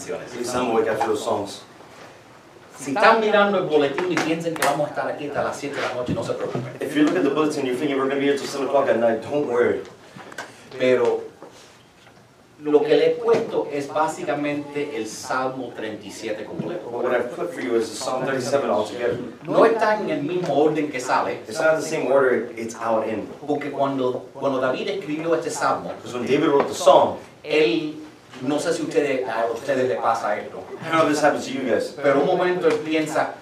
canciones. Please tell me wake after those songs. Si están mirando el boletín y piensan que vamos a estar aquí hasta las 7 de la noche, no se preocupen. If you look at the bulletin, you're thinking we're going to be here till 7 o'clock at night, don't worry. Pero lo que le he puesto es básicamente el Salmo 37 completo. But what I've put for you is Psalm 37 altogether. No está en el mismo orden que sale, It's not in the same order it's out in. porque cuando, cuando David escribió este Salmo, Because when David wrote the song, él, no sé si ustedes, a ustedes les pasa esto, I don't know if this happens to you guys. pero un momento él piensa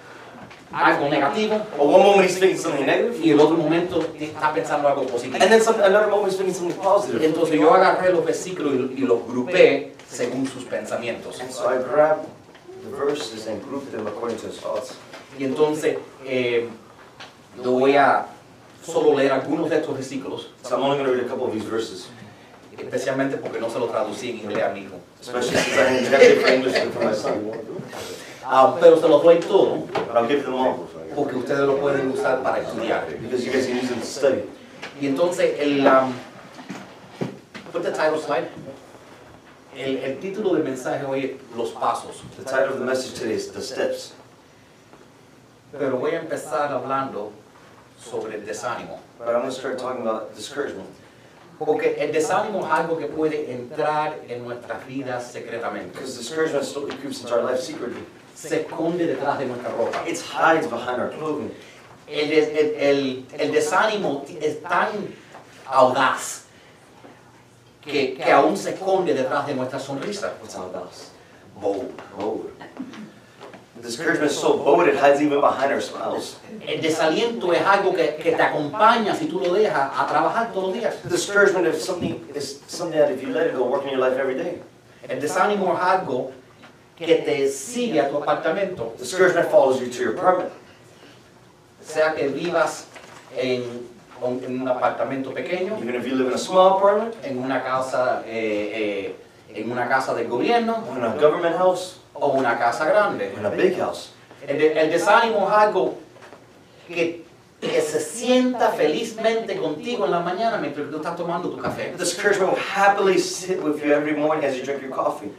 algo negativo But one moment he's thinking something negative, y el otro momento está pensando algo positivo. and then some, another moment he's thinking something positive. Entonces yo agarré los versículos y, y los grupé según sus pensamientos. And so I grabbed the verses and grouped them according to his thoughts. Y entonces eh, yo voy a solo leer algunos de estos versículos, So I'm only going to read a couple of these verses, especialmente porque no se lo traducí en inglés a mi hijo. Ah, pero se los doy todo porque ustedes lo pueden usar para estudiar. Y entonces el... um, put the title slide. El, el título del mensaje hoy es Los Pasos. The title of the message today is The Steps. Pero voy a empezar hablando sobre el desánimo. But I'm going to start talking about discouragement. Porque el desánimo es algo que puede entrar en nuestras vidas secretamente. Because discouragement slowly creeps into our life secretly. Se esconde detrás de nuestra ropa. It hides behind our clothing. El, des- el- el- el desánimo es tan audaz que, que aún se esconde detrás de nuestra sonrisa. What's us? Bold. Bold. Discouragement is so bold it hides even behind our smiles. El desaliento es algo que, que te acompaña si tú lo dejas a trabajar todos los días. Discouragement is something is something that if you let it go, work in your life every day. El desánimo es algo que te sigue a tu apartamento, Discouragement follows you to your apartment. sea que vivas en, en un apartamento pequeño, Even if you live in a small apartment, en una casa, eh, eh, en una casa del gobierno in a government house, o una casa grande. or in a big house. El, el desánimo es algo que, que se sienta felizmente contigo en la mañana mientras tú estás tomando tu café. Discouragement will happily sit with you every morning as you drink your coffee.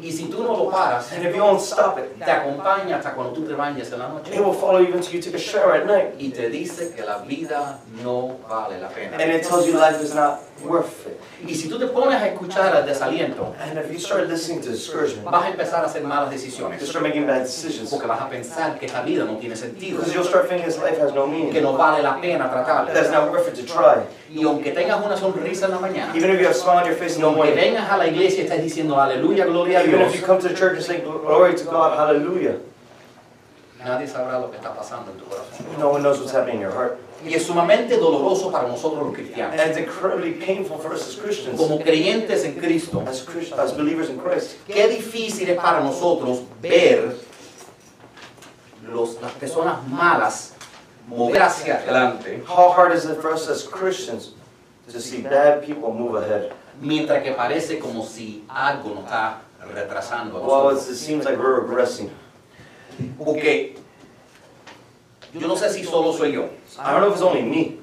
Y si tú no lo paras, And if you don't stop it, te acompaña hasta cuando tú te bañes en la noche it will follow you until you take a shower at night. y te dice que la vida no vale la pena. And it tells you life is not worth it. Y si tú te pones a escuchar al desaliento, And if you start listening to discouragement, vas a empezar a hacer malas you decisiones. start making bad decisions. Porque vas a pensar que esta vida no tiene sentido, Because you'll start thinking this life has no que meaning. no vale la pena That's tratarla. not worth it to try. Y aunque tengas una sonrisa en la mañana, Even if you have a smile on your face in y the aunque morning, vengas a la iglesia y estés diciendo aleluya, gloria a even Dios, if you come to the church and say glory to God, hallelujah, nadie sabrá lo que está pasando en tu corazón. no one knows what's happening in your heart. Y es sumamente doloroso para nosotros los cristianos. And it's incredibly painful for us as Christians, Como creyentes en Cristo, as, Christ, as believers in Christ. qué difícil es para nosotros ver los, las personas malas mover hacia adelante, How hard is it for us as Christians to see bad people move ahead? mientras que parece como si algo nos está retrasando a Well, nosotros. it's, it seems like we're regressing. Porque yo no sé si solo soy yo, I don't know if it's only me,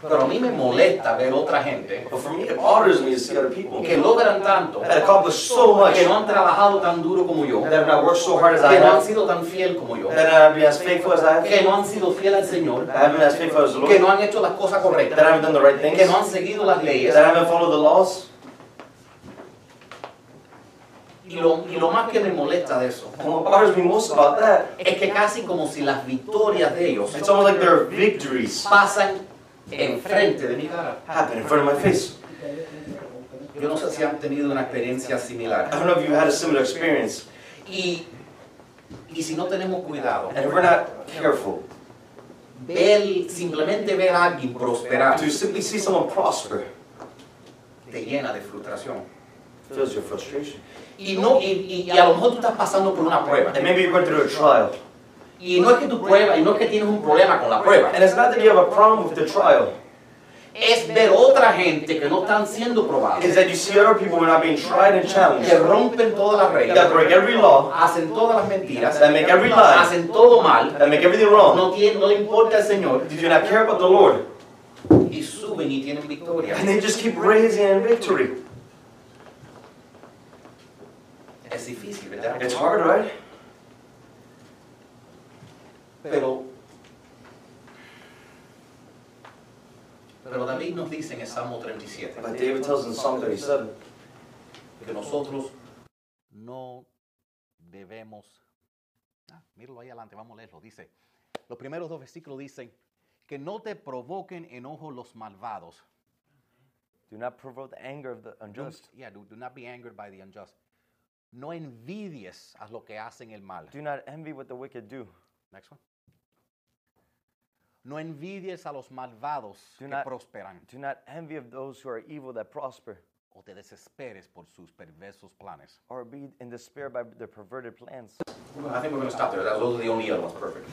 pero a mí me molesta ver otra gente. But for me, it bothers me to see other people. Que logran tanto, that accomplish so much, que no han trabajado tan duro como yo, that have not worked so hard as I que no han have, sido tan fiel como yo, that have been as faithful as I have, que no han sido fiel al Señor, that haven't been as faithful as the que Lord, no han hecho las cosas that correctas, haven't done the right que things, no han seguido las leyes. that haven't followed the laws. Y lo, y lo más que me molesta de eso And what bothers me most about that, es que casi como si las victorias de ellos it's almost like their victories pasan enfrente de mi cara. happen in front of my face. Yo no sé si han tenido una experiencia I similar. don't know if you've had a similar experience, Y, y si no tenemos cuidado, and if we're not careful ver, simplemente ver a alguien prosperar to simply see someone prosper, te llena de frustración. fills your frustration. Y, no, y, y- y a lo mejor tú estás pasando por una prueba. And maybe you're going through a trial. Y no es que tu prueba, y no es que tienes un problema con la prueba. And it's not that you have a problem with the trial, Es ver otra gente que no están siendo probados. it's that you see other people who are not being tried and Que challenged, rompen todas las that reglas. break every law, Hacen todas las mentiras. that make every lie, Hacen todo mal. that make everything wrong. No, tiene, no le importa al Señor. Did you not care about the Lord? Y suben y tienen victoria. And they just keep raising in victory. Es difícil, ¿verdad? It's hard, right? Pero, pero David nos dice en el Salmo 37 But David tells in Psalm 37 que nosotros no debemos... Ah, míralo ahí adelante, vamos a leerlo. Dice, los primeros dos versículos dicen, que no te provoquen enojo los malvados. Do not provoke the anger of the unjust. yeah, do, do not be angered by the unjust. No envidies a lo que hacen el mal. Do not envy what the wicked do. Next one. No envidies a los malvados Do que not- prosperan Do not envy of those who are evil that prosper, o te desesperes por sus perversos planes. or be in despair by their perverted plans. I think we're going to stop there. That was the only other one. Perfect.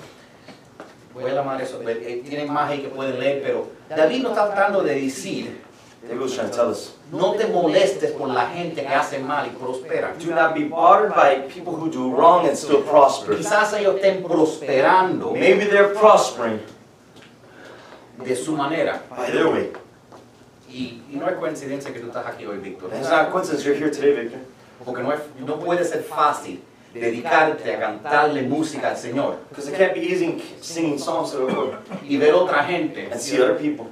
Voy a llamar eso. Tienen más ahí que pueden leer, pero David no está tratando de decir, Tell us no te molestes por la gente que hace mal y prospera. do not be bothered by people who do wrong and still prosper. Quizás ellos estén prosperando Maybe they're prospering de su manera. by their way. Y, y no es coincidencia que tú estás aquí hoy, Víctor. It's not a coincidence you're here today, Victor. Porque no, es, no puede ser fácil dedicarte a cantarle música al Señor Because it can't be easy singing songs to the Lord y ver otra gente and see other people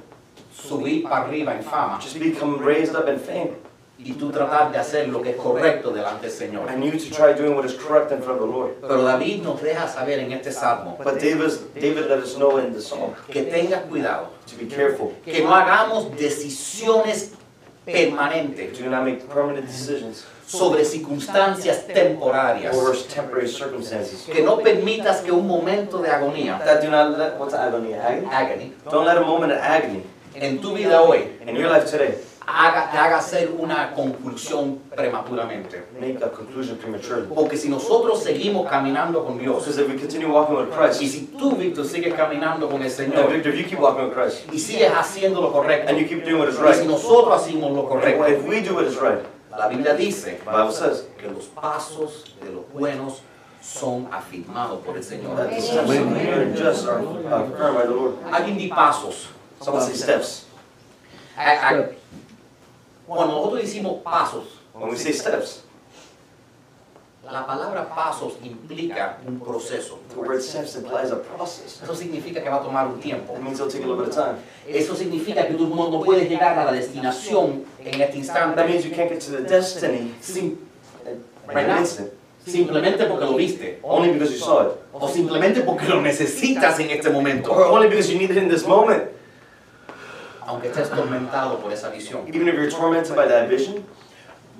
subir para arriba en fama just become raised up in fame. y tú tratar de hacer lo que es correcto delante del Señor. And you to try doing what is correct in front of the Lord. Pero David nos deja saber en este salmo But David's, David let us know in the psalm que tengas cuidado, to be careful. que no hagamos decisiones permanentes Do not make permanent decisions sobre circunstancias temporarias, over temporary circumstances. que no permitas que un momento de agonía, That do not let, what's agony? Agony? agony, Don't let a moment of agony en tu vida hoy in your life today haga, te haga hacer una conclusión prematuramente. make a conclusion prematurely. Porque si nosotros seguimos caminando con Dios, Because if we continue walking with Christ, y si tú, Víctor, sigues caminando con el and Señor, Victor, if you keep walking with Christ, y sigues haciendo lo correcto, and you keep doing what is y si right, nosotros hacemos lo correcto, if we do what is right, la Biblia dice the Bible says que los pasos de los buenos son afirmados por el Señor. that the steps of the just are affirmed by the Lord. Alguien di pasos. Someone say steps. Cuando nosotros decimos pasos, When we say steps, la palabra pasos implica un proceso. the word steps implies a process. Eso significa que va a tomar un tiempo. That means it'll take a little bit of time. Eso significa que tú no, no puedes llegar a la destinación en este That instante means you can't get to the destiny sim- in Right an now. instant, simplemente porque lo viste only because you saw it, o simplemente porque lo necesitas en este momento, or only because you need it in this moment. Aunque estés tormentado por esa visión. Even if you're tormented by that vision,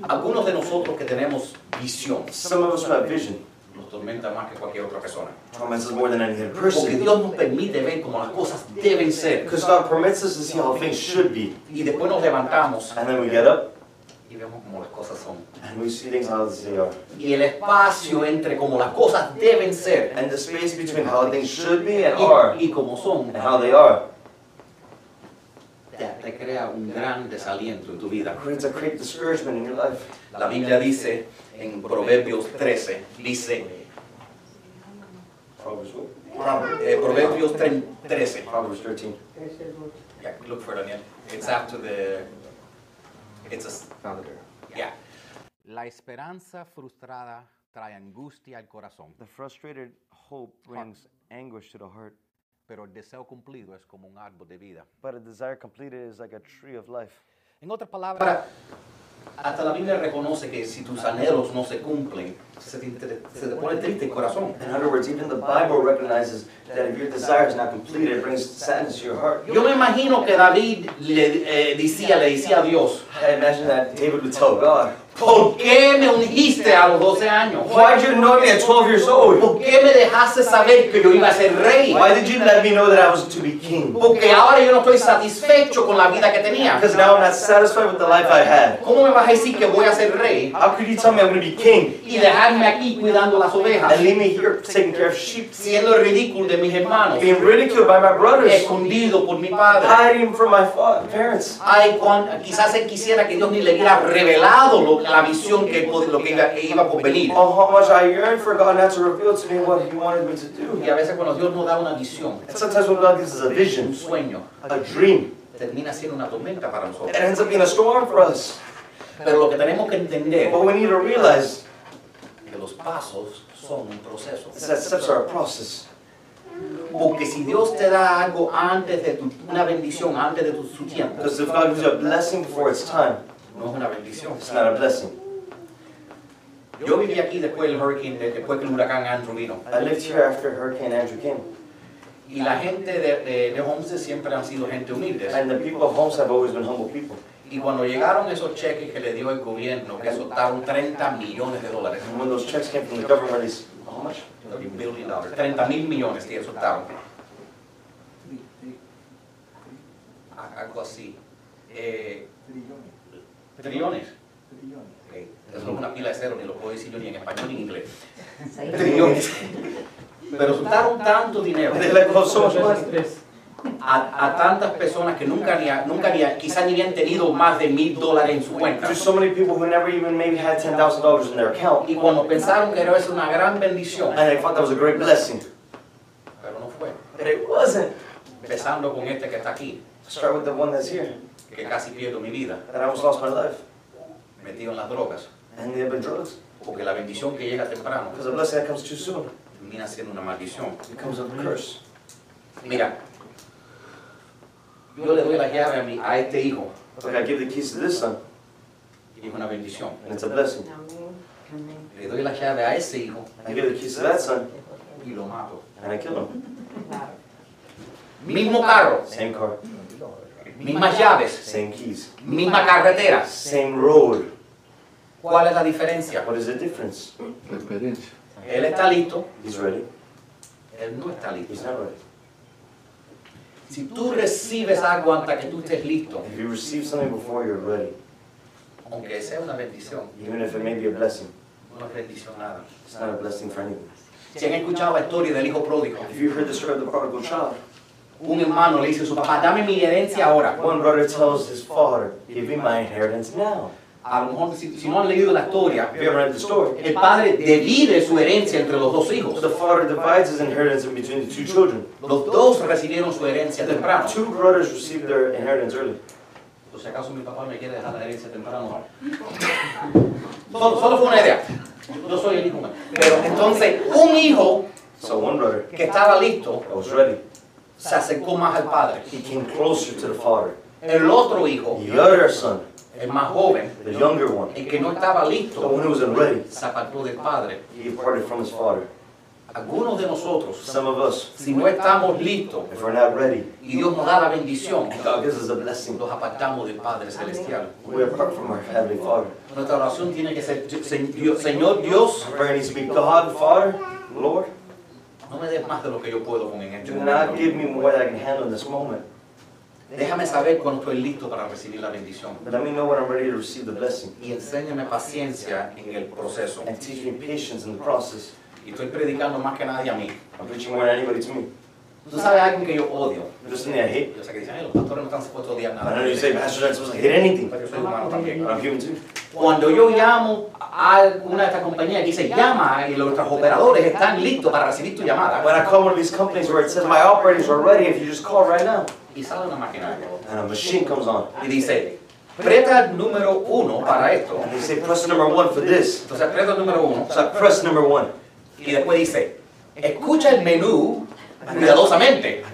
Algunos de nosotros que tenemos visión some of us who have vision nos tormenta más que cualquier otra persona. torments us more than any other Porque person. Dios nos permite ver cómo las cosas deben ser. Because God permits us to see how things should be. Y después nos levantamos And then we get up y vemos cómo las cosas son. and we see things how they are. Y el espacio entre cómo las cosas deben ser And the space between how things should be and are y, y cómo son and how they are te, crea un gran desaliento en tu vida. creates a great discouragement in your life. La Biblia dice en Proverbios 13, dice, eh, Proverbios 3, 13, Proverbs 13. yeah, look for it Daniel. It's after the, it's a, yeah. La esperanza frustrada trae angustia al corazón, The frustrated hope brings anguish to the heart, pero el deseo cumplido es como un árbol de vida. but a desire completed is like a tree of life. En otras palabras, hasta la Biblia reconoce que si tus anhelos no se cumplen, se te, se te pone triste el corazón. In other words, even the Bible recognizes that if your desire is not completed, it brings sadness to your heart. Yo me imagino que David le eh, decía, le decía a Dios, I imagine that David would tell God, ¿por qué me ungiste a los 12 años? Why did you anoint me at 12 years old? ¿Por qué me dejaste saber que yo iba a ser rey? Why did you let me know that I was to be king? Porque ahora yo no estoy satisfecho con la vida que tenía. Because now I'm not satisfied with the life I had. ¿Cómo me vas a decir que voy a ser rey How could you tell me I'm going to be king y dejarme aquí cuidando las ovejas? and leave me here taking care of sheep, Siendo ridículo de mis hermanos, being ridiculed by my brothers, escondido por mi padre. hiding from my parents? Ay, cuan- quizás él quisiera que Dios ni le hubiera revelado lo- la visión que, lo que iba, que iba por venir. Oh, how much I yearn for God not to reveal to me what He wanted me to Y do. a veces cuando Dios nos da una visión, And sometimes when God gives us a un sueño, a dream, termina siendo una tormenta para it nosotros. ends up being a storm for us. Pero lo que tenemos que entender But we need to realize que los pasos son un proceso. That steps are a process. Porque si Dios te da algo antes de tu, una bendición, antes de tu, su tiempo, Because if God gives you a blessing before it's time, no es una bendición. it's not a blessing. Yo viví aquí después del hurricane, de- después que el huracán Andrew vino. I lived here after Hurricane Andrew came. Y la gente de, de, de Homestead siempre han sido gente humilde. And the people of Homes have always been humble people. Y cuando llegaron esos cheques que le dio el gobierno, que soltaron 30 millones de dólares, And when those checks came from the government, said, how much? 30 billion dollars, 30 mil millones que soltaron. Algo así. Eh, trillones. Ok, Eso es una pila de cero, ni lo puedo decir yo ni en español ni en inglés. Trillones. Pero soltaron tanto dinero money. a, a tantas personas que nunca, ni, nunca ni, quizás ni habían tenido más de mil dólares en su cuenta. There's so many people who never even maybe had $10,000 in their account. Y cuando pensaron que era eso una gran bendición, And they thought that was a great blessing. pero no fue. But it wasn't. Empezando con este que está aquí, Start with the one that's here. Que casi pierdo mi vida, That I almost lost my life. metido en las drogas. And they have been drugs. Porque la bendición que llega temprano Because a blessing that comes too soon termina siendo una maldición. becomes a curse. Mira, yo le doy la llave a, mi, a este hijo Like I give the keys to this son, y es una bendición. and it's a blessing. Le doy la llave a ese hijo I give the keys to that son, y lo mato. and I kill him. Mismo carro, Same car, mismas llaves, same keys, misma carretera. same road. ¿Cuál es la diferencia? What is the difference? La experiencia. Él está listo, He's ready. él no está listo. He's not ready. Si tú recibes algo antes que tú estés listo, If you receive something before you're ready, aunque sea una bendición, even if it may be a blessing, no es bendición nada. it's not a blessing for anyone. Si han escuchado la historia del hijo pródigo, If you heard the story of the prodigal child, un hermano le dice a su papá, dame mi herencia ahora. one brother tells his father, Give me my inheritance now. A lo mejor, si, si no han leído la historia, read the story, el padre divide su herencia entre los dos hijos. the father divides his inheritance in between the two children. Los dos recibieron su herencia temprano. Two brothers received their inheritance early. Por si acaso mi papá me quiere dejar la herencia temprano. Solo, solo fue una idea. Yo soy el hijo. Pero entonces, un hijo So one brother que estaba listo was ready, se acercó más al padre. he came closer to the father. El otro hijo, The other son, el más joven, the younger one, el que no estaba the listo, one who wasn't ready, se apartó del padre. he departed from his father. Algunos de nosotros, Some of us, si no estamos listos if we're not ready, y Dios nos da la bendición, God gives us a blessing. nos apartamos del Padre Celestial. We apart from our Heavenly Father. Nuestra oración tiene que ser, "Se- Dios- Señor Dios, Our prayer needs to be God, Father, Lord, no me des más de lo que yo puedo con en este do not momento. give me more than I can handle in this moment. Déjame saber cuando estoy listo para recibir la bendición. But let me know when I'm ready to receive the blessing. Y enséñame paciencia en el proceso. And teach me patience in the process. Y estoy predicando más que nadie a mí. I'm preaching more than anybody to me. Tú sabes algo que yo odio. There's something I hate. Yo sé que dicen, "Ay, los pastores no están supuestos a odiar I nada. know you say, Pastor, you're not supposed to hate anything. Pero yo soy humano también. But I'm human too. Cuando yo llamo a una de estas compañías que dice llama y nuestros operadores están listos para recibir tu llamada When I call one of these companies where it says my operators are ready, if you just call right now, y sale una maquinaria and a machine comes on, y dice preta número uno para esto and they say press number one for this. entonces preta el número uno So I press number one, y después dice escucha el menú cuidadosamente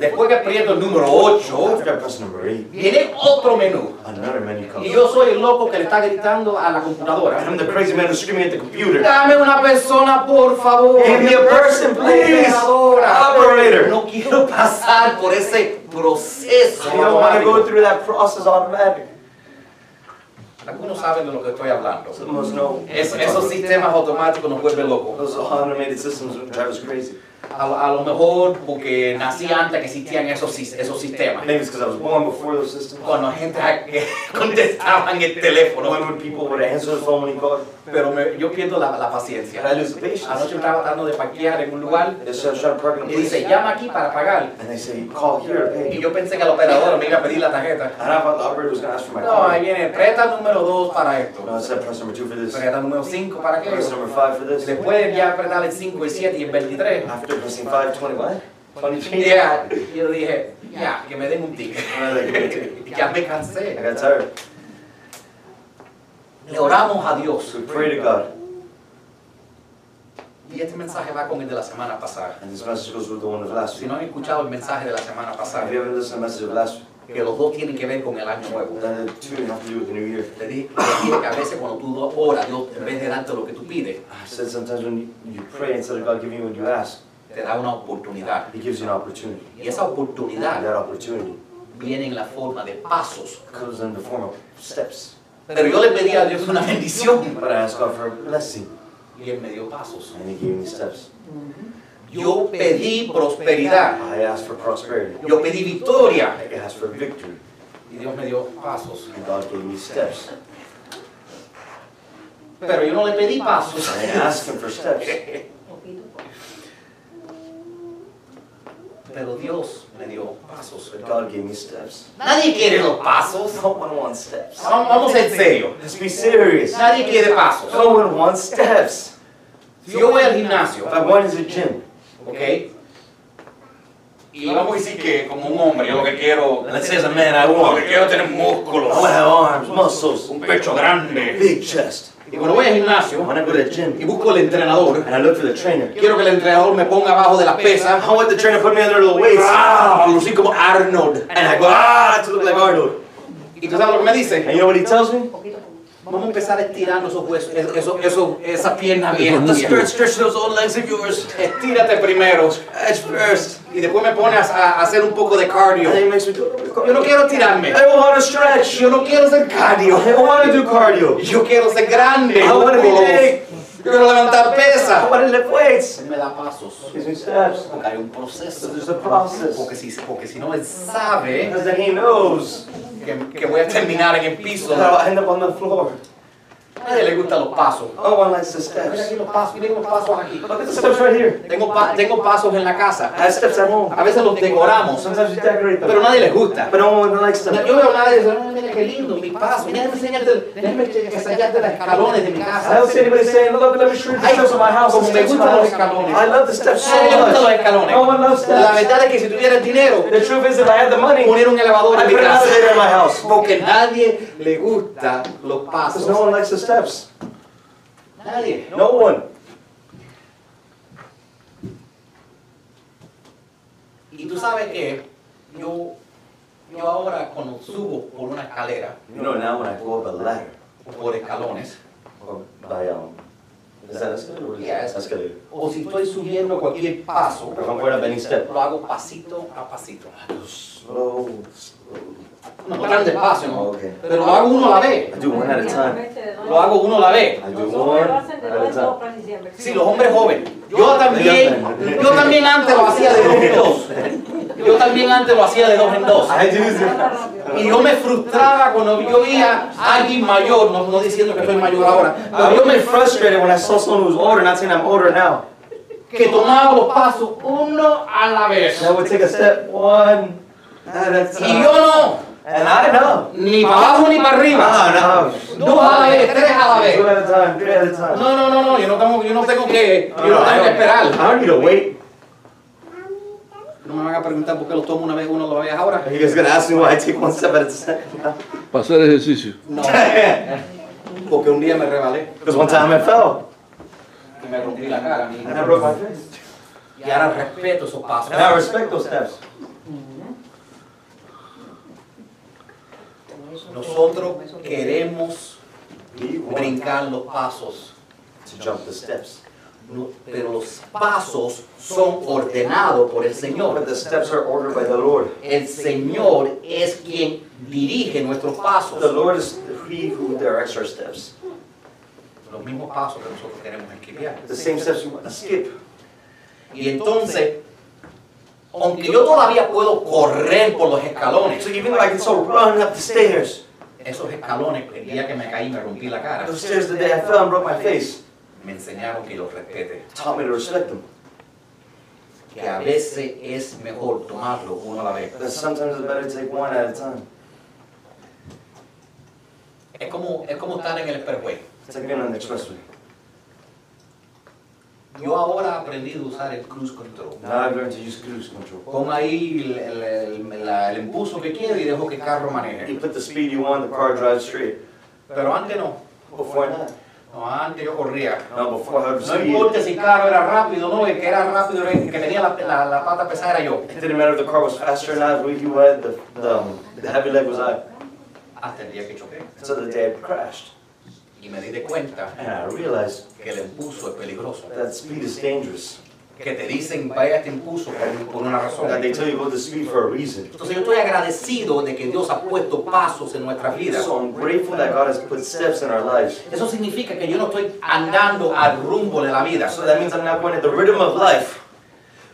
después que aprieto el número 8 After I press number eight, viene otro menú another menu y yo soy el loco que le está gritando a la computadora I'm the crazy man who's screaming at the computer. dame una persona por favor Give me a person, please. Operator. no quiero pasar por ese proceso I don't want to go through that process automatic. Algunos saben de lo que estoy hablando us know. Es- esos sistemas automáticos nos vuelven locos Those automated systems drive us crazy. A, a lo mejor porque nací antes que existían esos, esos sistemas. Maybe it's because I was born before those systems. Cuando la gente que contestaba en el teléfono. When would people would answer the phone when he called? Pero me- yo pierdo la, la paciencia. I lose patience. Anoche estaba tratando de parquear en un lugar They say, I'm trying to park in a y dice, llama aquí para pagar. And they say, call here to Y pay. yo pensé que la operadora me iba a pedir la tarjeta. And I thought the operator was going to ask for my No, ahí viene, presta número 2 para esto. No, said press number two for this. Presta número 5 para Press aquello. number five for this. Después ya apretar el 5, el 7 y el 23. After pressing five, 20 what? 20 Y ya, yo dije, ya, que me den un ticket. I ya me I cansé. got tired. Le oramos a Dios. We pray to God. Y este mensaje va con el de la semana pasada. And this message goes with the one of last Si week. no han escuchado el mensaje de la semana pasada, If you haven't listened to the message of last week, que los dos tienen que ver con el año nuevo. then the two have to do with the new year. Le dije, le dije que a veces cuando tú oras, Dios, en vez de darte lo que tú pides, Te da una oportunidad. He gives you an opportunity. Y esa oportunidad that opportunity viene en la forma de pasos. comes in the form of steps. Pero yo le pedí a Dios una bendición But I asked God for a blessing, y Él me dio pasos. and He gave me steps. Yo pedí prosperidad. I asked for prosperity. Yo pedí victoria. I asked for victory. Y Dios me dio pasos. And God gave me steps. Pero yo no le pedí pasos. I didn't ask Him for steps. Pero Dios me dio pasos. But God gave me steps. Nadie quiere los pasos. No one wants steps. Vamos vamos a ser serios. Let's be serious. Nadie quiere pasos. No one wants steps. Si yo voy al gimnasio, If I went to the gym, ¿ok? Y vamos a decir que como un hombre, yo lo que quiero, let's say as a man, I lo want, que quiero tener I músculos, want to have arms, muscles, un pecho grande. big chest. Y cuando voy al gimnasio When I go to the y gym busco el entrenador, and I look for the trainer, quiero que el entrenador me ponga abajo de la pesa. I want the trainer to put me under the weights. ¡Ah! Lucir como Arnold. And I go, ah, to look like Arnold. ¿Y tú sabes lo que me dice? And you know what he tells me? Vamos a empezar estirando esos huesos, eso, eso, esa pierna those old legs of yours. Estírate primero first. y después me pones a, a hacer un poco de cardio. Yo no quiero tirarme. I don't want to stretch. Yo no quiero ser cardio. I don't want to do cardio. Yo quiero ser grande. I want to be músculos. Big. Yo quiero levantar pesa. want to lift weights. Él me da pasos. Gives me steps. Porque hay un proceso. So there's a process. Porque si, porque si no, él sabe Because then he knows que, que voy a terminar en el piso. that I'll end up on the floor. A nadie le gustan los pasos. No one likes the Mira aquí steps. los pasos, miren los pasos aquí. Look at the steps right here. Tengo, pa- tengo pasos en la casa. I have steps at home. A veces los decoramos, Sometimes you decorate pero them. nadie les gusta. But no one likes them. Yo veo a nadie y dice, "Ah, mira qué lindo, mi paso. Mira, déjame enseñarte, los escalones de mi I casa. don't see anybody saying, look, let me show you the steps of my house. como me steps gustan los escalones. I love the steps so Nadie le gustan los much. escalones. No one loves La steps. verdad es que si tuviera el dinero, The truth is, if I had the money, poner un elevador en mi casa. elevator in my house. Porque nadie le gusta los Because no pasos. one likes the steps. Nadie. No one. Y tú sabes que yo, yo ahora cuando subo por una escalera, You know, now when I go up a ladder, por escalones, or by, um, is that escalator or is Yeah, it's- escalator? o si estoy subiendo cualquier paso, Or if I'm going up any step, lo hago pasito a pasito. I go slow, slow. No tan despacio, ¿no? Okay. Pero lo hago uno a la vez. I do one at a time. Lo hago uno a la vez. I do one at a time. Sí, los hombres jóvenes. Yo también, yo también antes lo hacía de en dos. Yo también antes lo hacía de dos en dos. I do that. Y yo me frustraba cuando yo veía a alguien mayor, no, no diciendo que soy mayor ahora, pero yo me when I saw someone who's older, not saying I'm older now. que tomaba los pasos uno a la vez. And I would take a step one Y yo no, And I know. ni para abajo ni para arriba. No, no. Dos a la vez, tres a la Two vez. at a time, three at a time. No, no, no, no, yo no tengo, yo no tengo que, yo no I tengo que don't, esperar. I don't need to wait. No me van a preguntar por qué lo tomo una vez uno la vez ahora. Are you guys gonna ask me why I take one step at a time? Para hacer ejercicio. No, porque un día me rebalé Because one time I fell y me rompí la cara. mi- and I broke my face. Y ahora respeto esos pasos. And I respect those steps. Nosotros queremos We want brincar los pasos, to jump the steps. Pero los pasos son ordenados por el Señor. The steps are ordered by the Lord. El Señor es quien dirige nuestros The pasos. Lord is He who directs our steps. Los mismos pasos que nosotros queremos esquivar. The same steps we want to skip. Y entonces, aunque yo todavía puedo correr por los escalones, So even though I can still run up the stairs, esos escalones, el día que me caí me rompí la cara, those stairs the day I fell and broke my face me enseñaron que los respete. taught me to respect them. Que a veces es mejor tomarlo uno a la vez. That sometimes it's better to take one at a time. Es como, es como estar en el expressway. It's like being on the expressway. Yo ahora he aprendido a usar el cruise control. Now I've learned to use cruise control. Pongo ahí el, el, el- la- el impulso que quiero y dejo que el carro You maneje. put the speed you want, the car drives straight. Pero antes no. Before that. No, antes yo corría. No, I would No importa si el carro era rápido o no, el que era rápido, el que tenía la, la, la pata pesada era yo. It didn't matter if the car was faster or not, who you had, the, the, um, the heavy leg was I. Hasta el día que choqué. Until the day I crashed. Y me di de cuenta And I realized que el impulso es peligroso. that speed is dangerous. Que te dicen vaya este impulso por, una razón. That they tell you about the speed for a reason. Entonces yo estoy agradecido de que Dios ha puesto pasos en nuestras vidas. So I'm grateful that God has put steps in our lives. Eso significa que yo no estoy andando al rumbo de la vida. So that means I'm not going at the rhythm of life.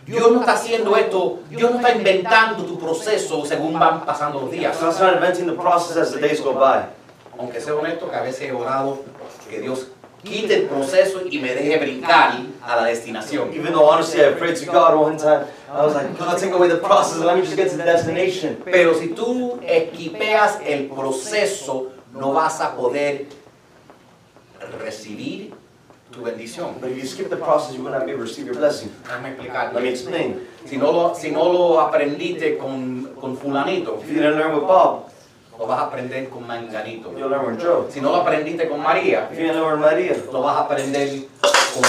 Dios no está haciendo esto, Dios no está inventando tu proceso según van pasando los días. I'm not inventing the process as the days go by. Aunque sea honesto que a veces he orado que Dios quite el proceso y me deje brincar a la destinación. Even though honestly I prayed to God one time, I was like, God, take away the process and let me just get to the destination. Pero si tú equipeas el proceso, no vas a poder recibir tu bendición. But if you skip the process, you will not be able to receive your blessing. Déjame explicar. Let me explain. Si no lo, si no lo aprendiste con, con fulanito, If you didn't learn with Bob, lo vas a aprender con manganito. you'll learn with Joe. Si no lo aprendiste con María, If you didn't learn with Maria, lo vas a aprender con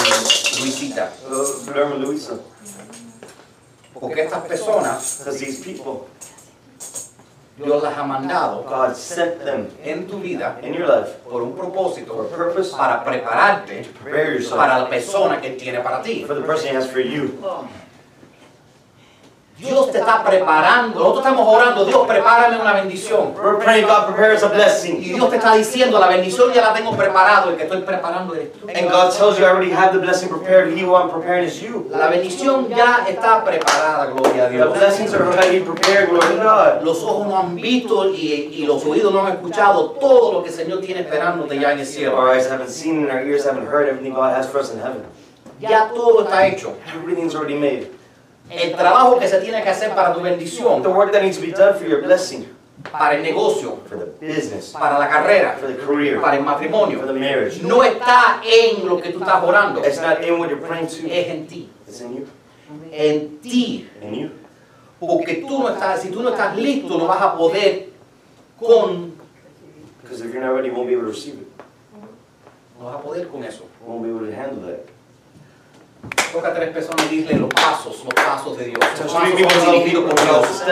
Luisita. you'll learn with Luisa. Porque estas personas, Because these people, Dios las ha mandado God sent them en tu vida in your life por un for a propósito purpose para prepararte prepare yourself para la persona que tiene para ti. for the person He has for you. Dios te está preparando. Nosotros estamos orando, Dios, prepárame una bendición. We're praying God prepare us a Y blessing. Dios te está diciendo, la bendición ya la tengo preparado, el que estoy preparando eres tú. And God tells you I already have the blessing prepared. He who I'm preparing is you. La bendición ya está preparada, gloria a The Dios. blessings are already prepared, glory to God. Los ojos no han visto y, y los oídos no han escuchado todo lo que el Señor tiene esperándote ya en el cielo. Our eyes haven't seen and our ears haven't heard everything God has for us in heaven. Ya todo está hecho. Everything's already made. El trabajo que se tiene que hacer para tu bendición, The work that needs to be done for your blessing, para el negocio, for the business, para la carrera, for the career, para el for matrimonio, the marriage. no está en lo que tú estás orando, It's not in what you're praying to. es en ti. It's in you. En ti. In you. Porque tú no estás, si tú no estás listo, no vas a poder con, Because if you're not ready, you won't be able to receive it. no vas a poder con eso. You won't be able to handle that. Toca a tres personas y dile los pasos, los pasos de Dios. Los pasos son dirigidos por Dios.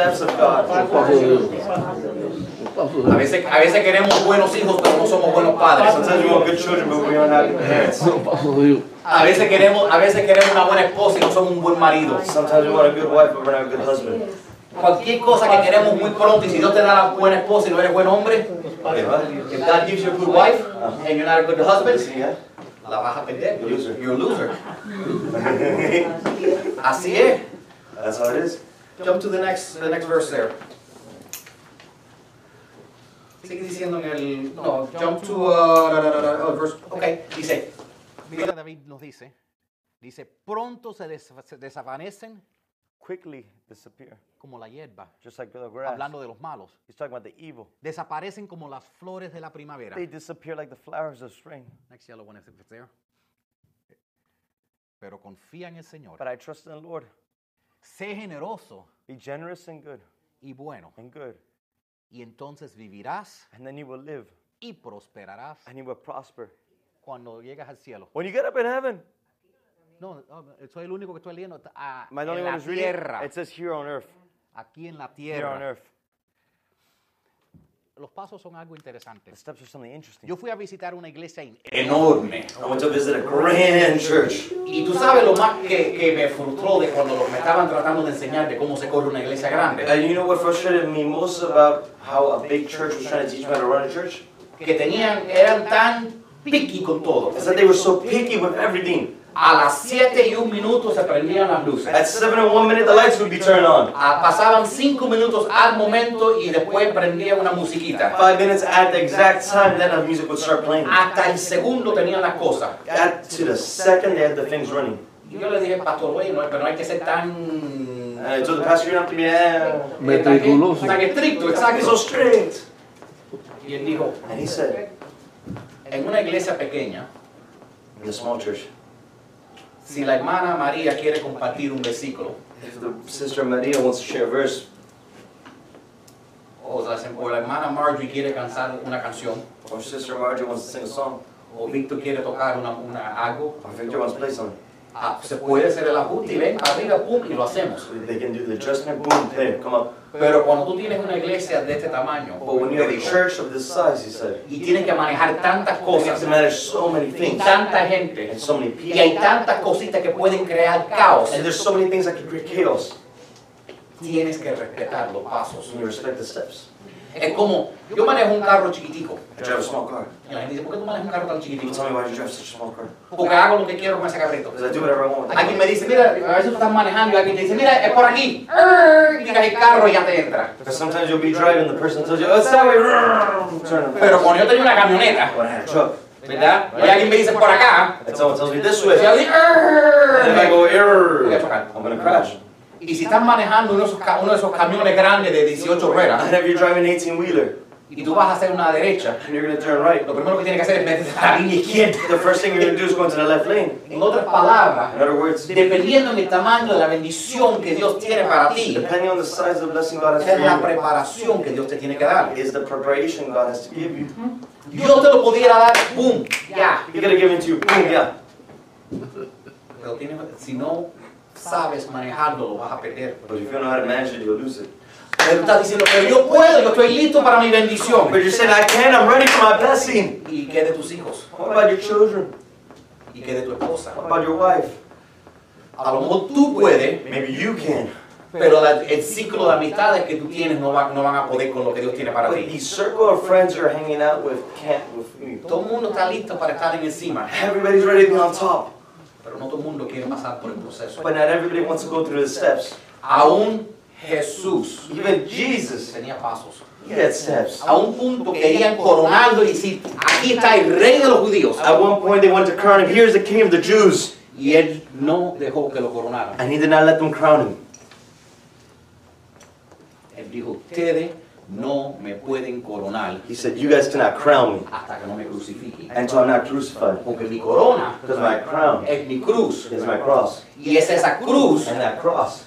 A veces, a veces queremos buenos hijos, pero no somos buenos padres. Sometimes we want good children, but we are not good parents. Los pasos de Dios. A veces queremos, a veces queremos una buena esposa y no somos un buen marido. Sometimes we want a good wife, but we're not a good husband. Cualquier cosa que queremos muy pronto y si Dios te da la buena esposa y no eres buen hombre, if God gives you a good wife and you're not a good husband, Yeah? La vas a perder. You're a loser. You're a loser. Así es. That's how it is. Jump to the next, the next verse there. Sigue diciendo en el, no, jump to, uh, da, da, da, da, oh, verse, okay, dice, mira David nos dice, dice, pronto se, des- se desvanecen Quickly disappear, como la hierba, just like the grass. hablando de los malos, He's talking about the evil. desaparecen como las flores de la primavera. They disappear like the flowers of spring. Next yellow one is if it's there. Pero confía en el Señor. But I trust in the Lord. Sé generoso Be generous and good, y bueno, and good. y entonces vivirás And then you will live, y prosperarás and you will prosper. cuando llegas al cielo. When you get up in heaven, No, no, soy el único que estoy leyendo. ah, only en one la reading. tierra. It says here on earth. Aquí en la Here on tierra. earth. Los pasos son algo interesante. The steps are something interesting. Yo fui a visitar una iglesia en- enorme. I went to visit a grand church. Y tú sabes lo más que, que me frustró de cuando los- me estaban tratando de enseñar de cómo se corre una iglesia grande. And you know what frustrated me most about how a big church was trying to teach me how to run a church? Que tenían, eran tan picky con todo. Is that they were so picky with everything. A las 7 y un minuto se prendían las luces. At 7 and 1 minute, the lights would be turned on. Ah, pasaban 5 minutos al momento y después prendían una musiquita. Five minutes at the exact time, then the music would start playing. Hasta el segundo tenían las cosas. At to the second, they had the things running. Yo le dije, pastor, oye, no, pero no hay que ser tan... And I told the pastor, you don't have to be eh, Meticuloso. Tan estricto, be so exacto. strict. Y él dijo, And he said, en una iglesia pequeña, in the small church, si la hermana María quiere compartir un versículo, if the sister Maria wants to share a verse, o la, o la hermana Marjorie quiere cantar una canción, Or Sister Marjorie wants to sing a song. o Víctor quiere tocar una, una- algo, Or Victor wants to play something. Ah, se puede hacer el ajuste y ven arriba, pum, y lo hacemos. They can do the adjustment, boom, come up. Pero cuando tú tienes una iglesia de este tamaño, But when you have a church of this size, he said, y tienes que manejar tantas you have cosas, to manage so many y things tanta gente, and so many y hay tantas cositas que pueden crear caos, And there's so many things that can create chaos. tienes que respetar los pasos. You respect the steps. Es como, yo manejo un carro chiquitico, I drive a small car. y la gente dice, ¿por qué tú manejas un carro tan People chiquitico? tell me why you drive such a small car. Porque hago lo que quiero con ese carrito. Because I do whatever I want with Alguien me dice, mira, a veces tú estás manejando y alguien te dice, mira, es por aquí. Y el carro y ya te entra. Because sometimes you'll be driving, the person tells you, oh, it's that way. Turn Pero cuando yo tenía una camioneta, When I had a truck, ¿verdad? Y alguien me dice por acá, and someone tells me this y way, yo and if I go error. I'm gonna crash. Y si estás manejando uno de esos, ca- uno de esos camiones grandes de 18 ruedas And if you're driving an 18 wheeler y tú vas a hacer una derecha, and you're gonna turn right, lo primero que tienes que hacer es meterte a la línea izquierda. the first thing you're gonna do is go into the left lane. En otras palabras, In other words, dependiendo del tamaño de la bendición que Dios tiene para ti, depending on the size of the blessing God has es la preparación que Dios te tiene que dar. you, is the preparation God has to give you. Dios te lo pudiera dar, ¡pum! Ya. He it to you. Boom, yeah. Pero tienes- si no sabes manejarlo, lo vas a perder. But if you don't know how to manage it, you'll lose it. Pero estás diciendo, pero yo puedo, yo estoy listo para mi bendición. But you're saying, I can, I'm ready for my blessing. ¿Y qué de tus hijos? What about your children? ¿Y qué de tu esposa? What about your wife? A lo mejor tú puedes, Maybe you can. pero la- el ciclo de amistades que tú tienes no, va- no van a poder con lo que Dios tiene para But ti. circle of friends you're hanging out with can't with you. Todo el mundo está listo para estar en encima, Everybody's ready to be on top. Pero no todo el mundo quiere pasar por el proceso. But not everybody wants to go through the steps. Aún Jesús Even Jesus, tenía pasos. he had steps. A un punto querían coronarlo y decir, aquí está el rey de los judíos. At one point, they wanted to crown him. Here's the king of the Jews. Y él no dejó que lo coronaran. And he did not let them crown him. Él dijo, ustedes no me pueden coronar He said, You guys cannot crown me hasta que no me crucifiquen. until I'm not crucified. Porque mi corona Because my crown es mi cruz. is my cross. Y es esa cruz And that cross,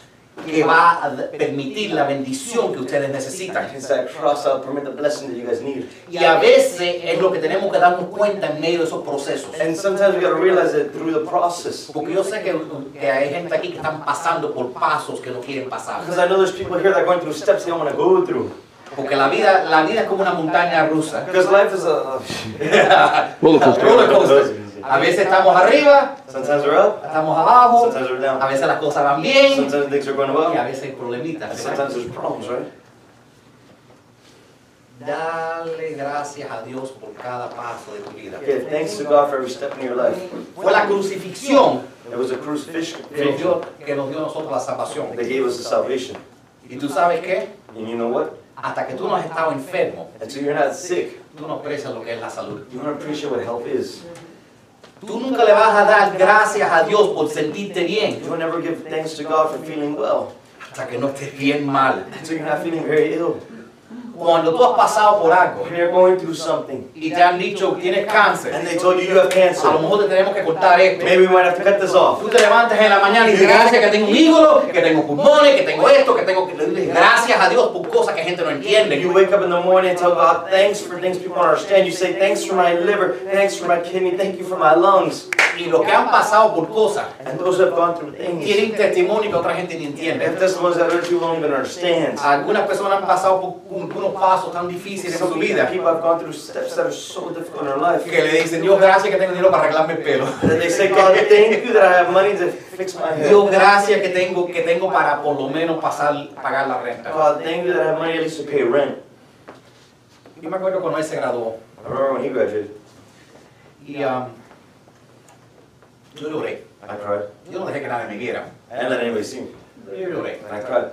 que va a permitir la bendición que ustedes necesitan. it's that cross that'll permit the blessing that you guys need. Y a veces es lo que tenemos que darnos cuenta en medio de esos procesos. And sometimes we gotta realize it through the process. Porque yo sé que, que hay gente aquí que están pasando por pasos que no quieren pasar. Because I know there's people here that are going through steps they don't want to go through. Porque la vida, la vida es como una montaña rusa. Because life is a. Roller coaster. Roller coaster. A veces estamos arriba, Sometimes we're up, estamos abajo, sometimes we're a down. veces las cosas van bien Sometimes things are going y a well, veces hay problemitas. sometimes there's problems, right? Dale gracias a Dios por cada paso de tu vida. Give thanks to God for every step in your life. Fue la crucifixión It was a crucifixion que nos dio, que nos dio a nosotros la salvación. that gave us the salvation. Y tú sabes qué? And you know what? Hasta que tú no has estado enfermo, Until you're not sick, tú no aprecias lo que es la salud. you don't appreciate what health is. Tú nunca le vas a dar gracias a Dios por sentirte bien You will never give thanks to God for feeling well hasta que no estés bien mal. until you're not feeling very ill. Cuando tú has pasado por algo When you're going through something y te han dicho tienes cáncer, and they told you you have a lo cancer, mejor te tenemos que cortar esto. maybe we might have to cut this off. Tú te levantas en la mañana y dices, gracias que tengo un hígado, que tengo pulmones, que tengo esto, que tengo... que Gracias a Dios por cosas que gente no entiende. You wake up in the morning and tell God, thanks for things people don't understand. You say, thanks for my liver, thanks for my kidney, thank you for my lungs. Y los que han pasado por cosas And those who have gone through things, tienen testimonio que otra gente ni entiende. testimonies that other people don't even understand. Algunas personas han pasado por un- unos pasos tan difíciles en su vida people have gone through steps that are so difficult in their life. que le dicen, Dios, gracias que tengo dinero para arreglarme el pelo. That they say, God, thank you that I have money to fix my hair. Dios, gracias que tengo, que tengo para por lo menos pasar, pagar la renta. God, thank you that I have money at least to pay rent. Yo me acuerdo cuando él se graduó I remember when he graduated, y um, yo lloré. I cried. Yo no dejé que nadie me viera. I didn't let anybody see me. Yo lloré. And I cried.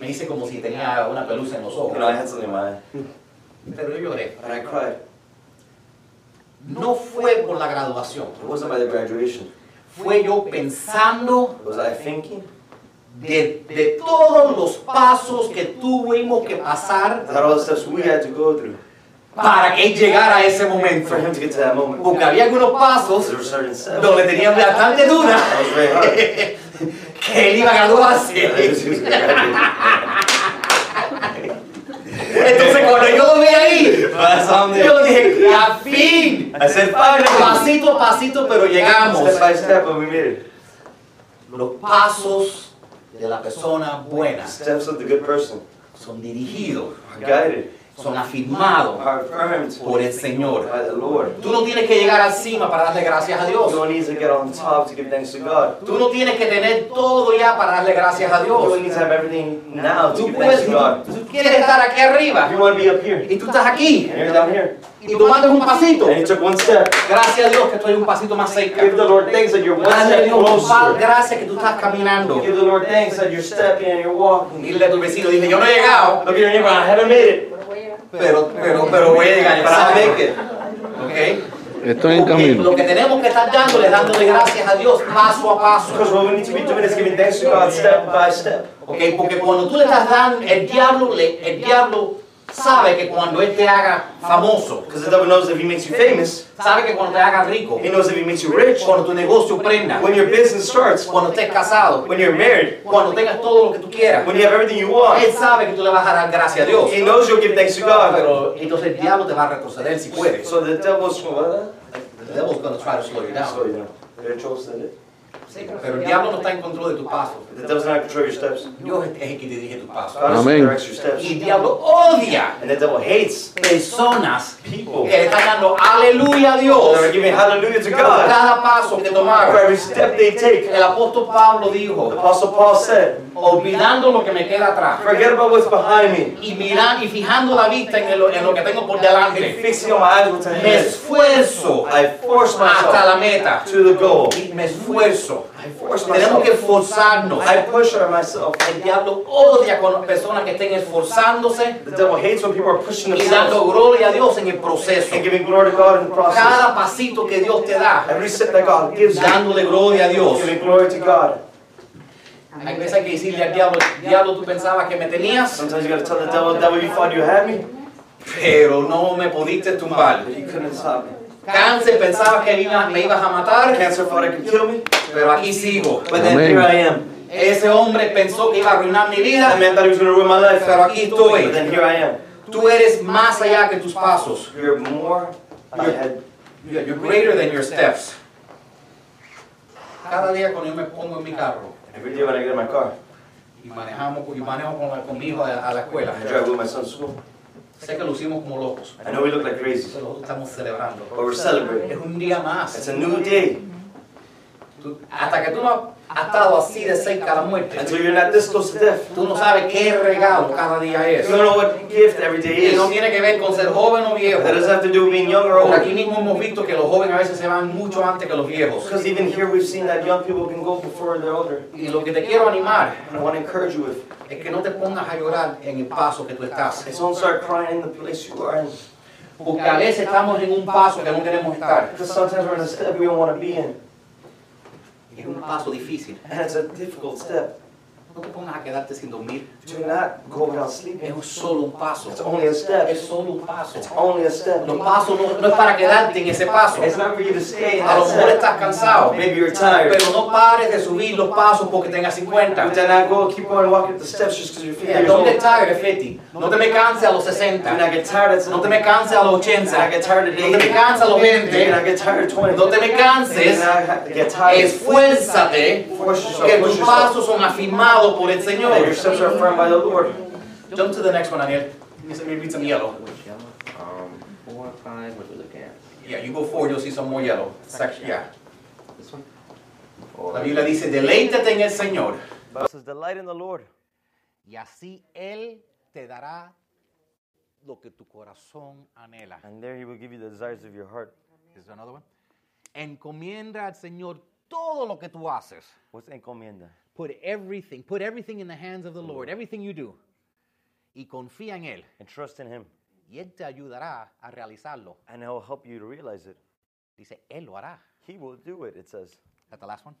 Me hice como si tenía una pelusa en los ojos. You know, I had something in my eye. Pero yo lloré. And I cried. No fue por la graduación. It wasn't by the graduation. Fue yo pensando Was I thinking de, de todos los pasos que tuvimos que pasar that all the steps we had to go through para que él llegara a ese momento. for him to get to that moment? Porque había algunos pasos There were certain steps. donde tenían bastante duda That was very hard. Que él iba a graduarse. Entonces cuando yo lo vi ahí, yo dije, a fin. Finally. Pasito a pasito, pero llegamos. Step by step, but we made it. Los pasos de la persona buena Steps of the good person son dirigidos, guided, son afirmados por el Señor. Tú no tienes que llegar al cima para darle gracias a Dios. Tú no tienes que tener todo ya para darle gracias a Dios. Tú puedes, tú quieres estar aquí arriba y tú estás aquí y mandas un pasito. Gracias a Dios que estoy un pasito más cerca. Give the Lord thanks that you're one Dale a Dios gracias que tú estás caminando. Give the Lord thanks that you're stepping and you're walking. Dile a tu vecino, dile, yo no he llegado, Pero, pero, pero voy a llegar. but I'll make it. ¿Ok? Estoy en camino. lo que tenemos que estar dándole, dándole gracias a Dios paso a paso. Because what we need to be doing is giving thanks to God step by step. ¿Ok? Porque cuando tú le estás dando, el diablo, le- el diablo sabe que cuando él te haga famoso, Because the devil knows if he makes you famous, sabe que cuando te haga rico, he knows if he makes you rich, cuando tu negocio prenda, when your business starts, cuando estés casado, when you're married, cuando tengas todo lo que tú quieras, when you have everything you want, él sabe que tú le vas a dar gracias a Dios. he knows you'll give thanks to God. Pero entonces el diablo te va a retroceder si puede. So the devil's? The devil's gonna try to slow you down. So you know, pero el diablo no está en control de tus pasos. The devil's not in control of your steps. Dios es el que dirige tus pasos. God Amén. directs your steps. Y el diablo odia And the devil hates personas people que le están dando aleluya a Dios that are giving hallelujah to por God cada paso que for tomaron. every step they take. El apóstol Pablo The dijo, Apostle Paul said, olvidando lo que me queda atrás Forget about what's behind me. y mirando y fijando la vista en, el- en lo que tengo por delante, me esfuerzo I force hasta la meta. to the goal. Y me esfuerzo. I force Tenemos que esforzarnos. I push on myself. El diablo odia con personas que estén esforzándose The devil hates when people are pushing y themselves dando gloria a Dios en el proceso. and giving glory to God in the process. Cada pasito que Dios te da, Every step that God gives you, dándole gloria a Dios. giving glory to God. Hay veces que decirle al diablo, diablo, tú pensabas que me tenías, Sometimes you gotta tell the devil, devil, you thought you had me, pero no me pudiste tumbar. but you couldn't stop me. Cáncer, pensabas que me iba- me ibas a matar, Cancer thought it could kill me, pero aquí sigo. but then here I am. Ese hombre pensó que iba a arruinar mi That vida, man thought he was gonna ruin my life, pero aquí but estoy. then here I am. Tú eres más allá que tus pasos. You're more ahead. You're you're greater than your steps. Cada día cuando yo me pongo en mi carro Every day when I get in my car, y manejamos y manejo con, la- con mi hijo a, a la escuela, I drive with my son to school. sé que lucimos como locos. I know we look like crazy, estamos celebrando. but we're celebrating. Es un día It's más. a new day. Tú- hasta que tú no has estado así de cerca a la muerte, Until you're not this close to death. tú no sabes qué regalo cada día es. You don't know what gift every day Y no is. tiene que ver con ser joven o viejo. That doesn't have to do with being young or Porque aquí old. mismo hemos visto que los jóvenes a veces se van mucho antes que los viejos. Because even here we've seen that young people can go before they're older. Y lo que te quiero animar And I want to encourage you with, es que no te pongas a llorar en el paso que tú estás. is don't start crying in the place you are in. Porque a veces estamos en un paso que no queremos estar. Because sometimes we're in a step we don't want to be in. Un paso difícil. And it's a difficult step. No te pongas a quedarte sin dormir. Do not go without sleeping. Es solo un paso. It's only a step. Es solo un paso. It's only a step. Los pasos no, no es para quedarte en ese paso. It's not for you to stay in A lo mejor estás cansado. Maybe you're tired. Pero no pares de subir los pasos porque tengas 50. But then I go keep on walking the steps just because you're 50 Yeah, years don't old. get tired at 50. No te me canses a los Do 60. not get tired at No te me canses a los Do not 80. get tired at No te me 80. canses a los Do 20. not get tired at 20. No te me canses. not get tired. Esfuérzate que tus pasos son afirmados por el Señor. your steps are affirmed by the Lord. Jump to the next one, Daniel. Let me read some yellow. Um, four, five, what do we look at? Yeah, you go forward, you'll see some more yellow. Section, yeah. This one? La Biblia dice, deleítate en el Señor. It says, delight in the Lord. Y así Él te dará lo que tu corazón anhela. And there he will give you the desires of your heart. Is there another one? Encomienda al Señor todo lo que tú haces. What's encomienda? Put everything, put everything in the hands of the Lord, everything you do. Y confía en Él. And trust in him. Y Él te ayudará a realizarlo. And he'll help you to realize it. Dice, Él lo hará. He will do it, it says. That's the last one.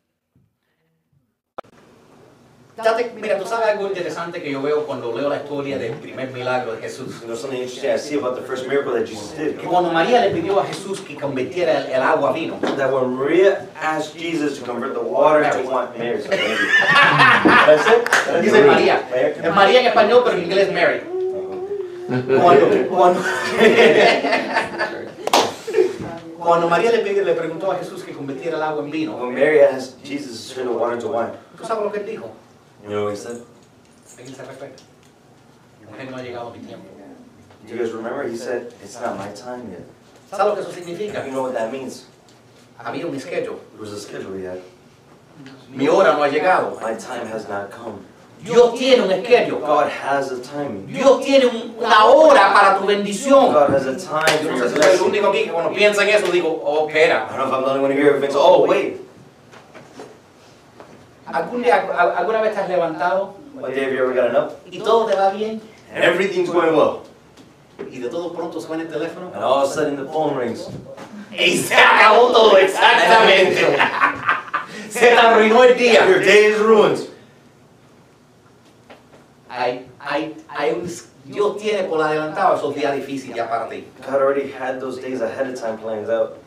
Date- mira, tú sabes algo interesante que yo veo cuando leo la historia del primer milagro de Jesús. You know something interesting I see about the first miracle that Jesus did? Que cuando María le pidió a Jesús que convirtiera el, el agua a vino, That when Maria asked Jesus to convert the water to wine, Mary, dice María. Es María en español, pero en inglés Mary. Cuando, cuando, cuando María le, pide- le preguntó a Jesús que convirtiera el agua en vino, When Mary asked Jesus to turn the water into wine, ¿tú sabes lo que él dijo? You know what he said? Él se respeta. Mujer, no ha llegado mi tiempo. Do you guys remember? He said, It's not my time yet. ¿Sabes lo que eso significa? You know what that means? Había un schedule. It was a schedule he had. Mi hora no ha llegado. My time has not come. Dios tiene un schedule. God has a timing. Dios tiene un- una hora para tu bendición. God has a time Yo no sé si soy el único aquí que cuando piensa en eso digo, oh, espera. I don't know if I'm the only one here who thinks, oh, wait. ¿Algún día, al- ¿Alguna vez te has levantado One day have you ever gotten up y todo te va bien? and everything's going well, Y de todo pronto suena el teléfono. and all of a sudden the phone rings. Y se acabó todo, exactamente. se te arruinó el día. Your day is ruined. Hay, hay, hay un, Dios tiene por adelantado esos días difíciles ya para ti. God already had those days ahead of time planned out.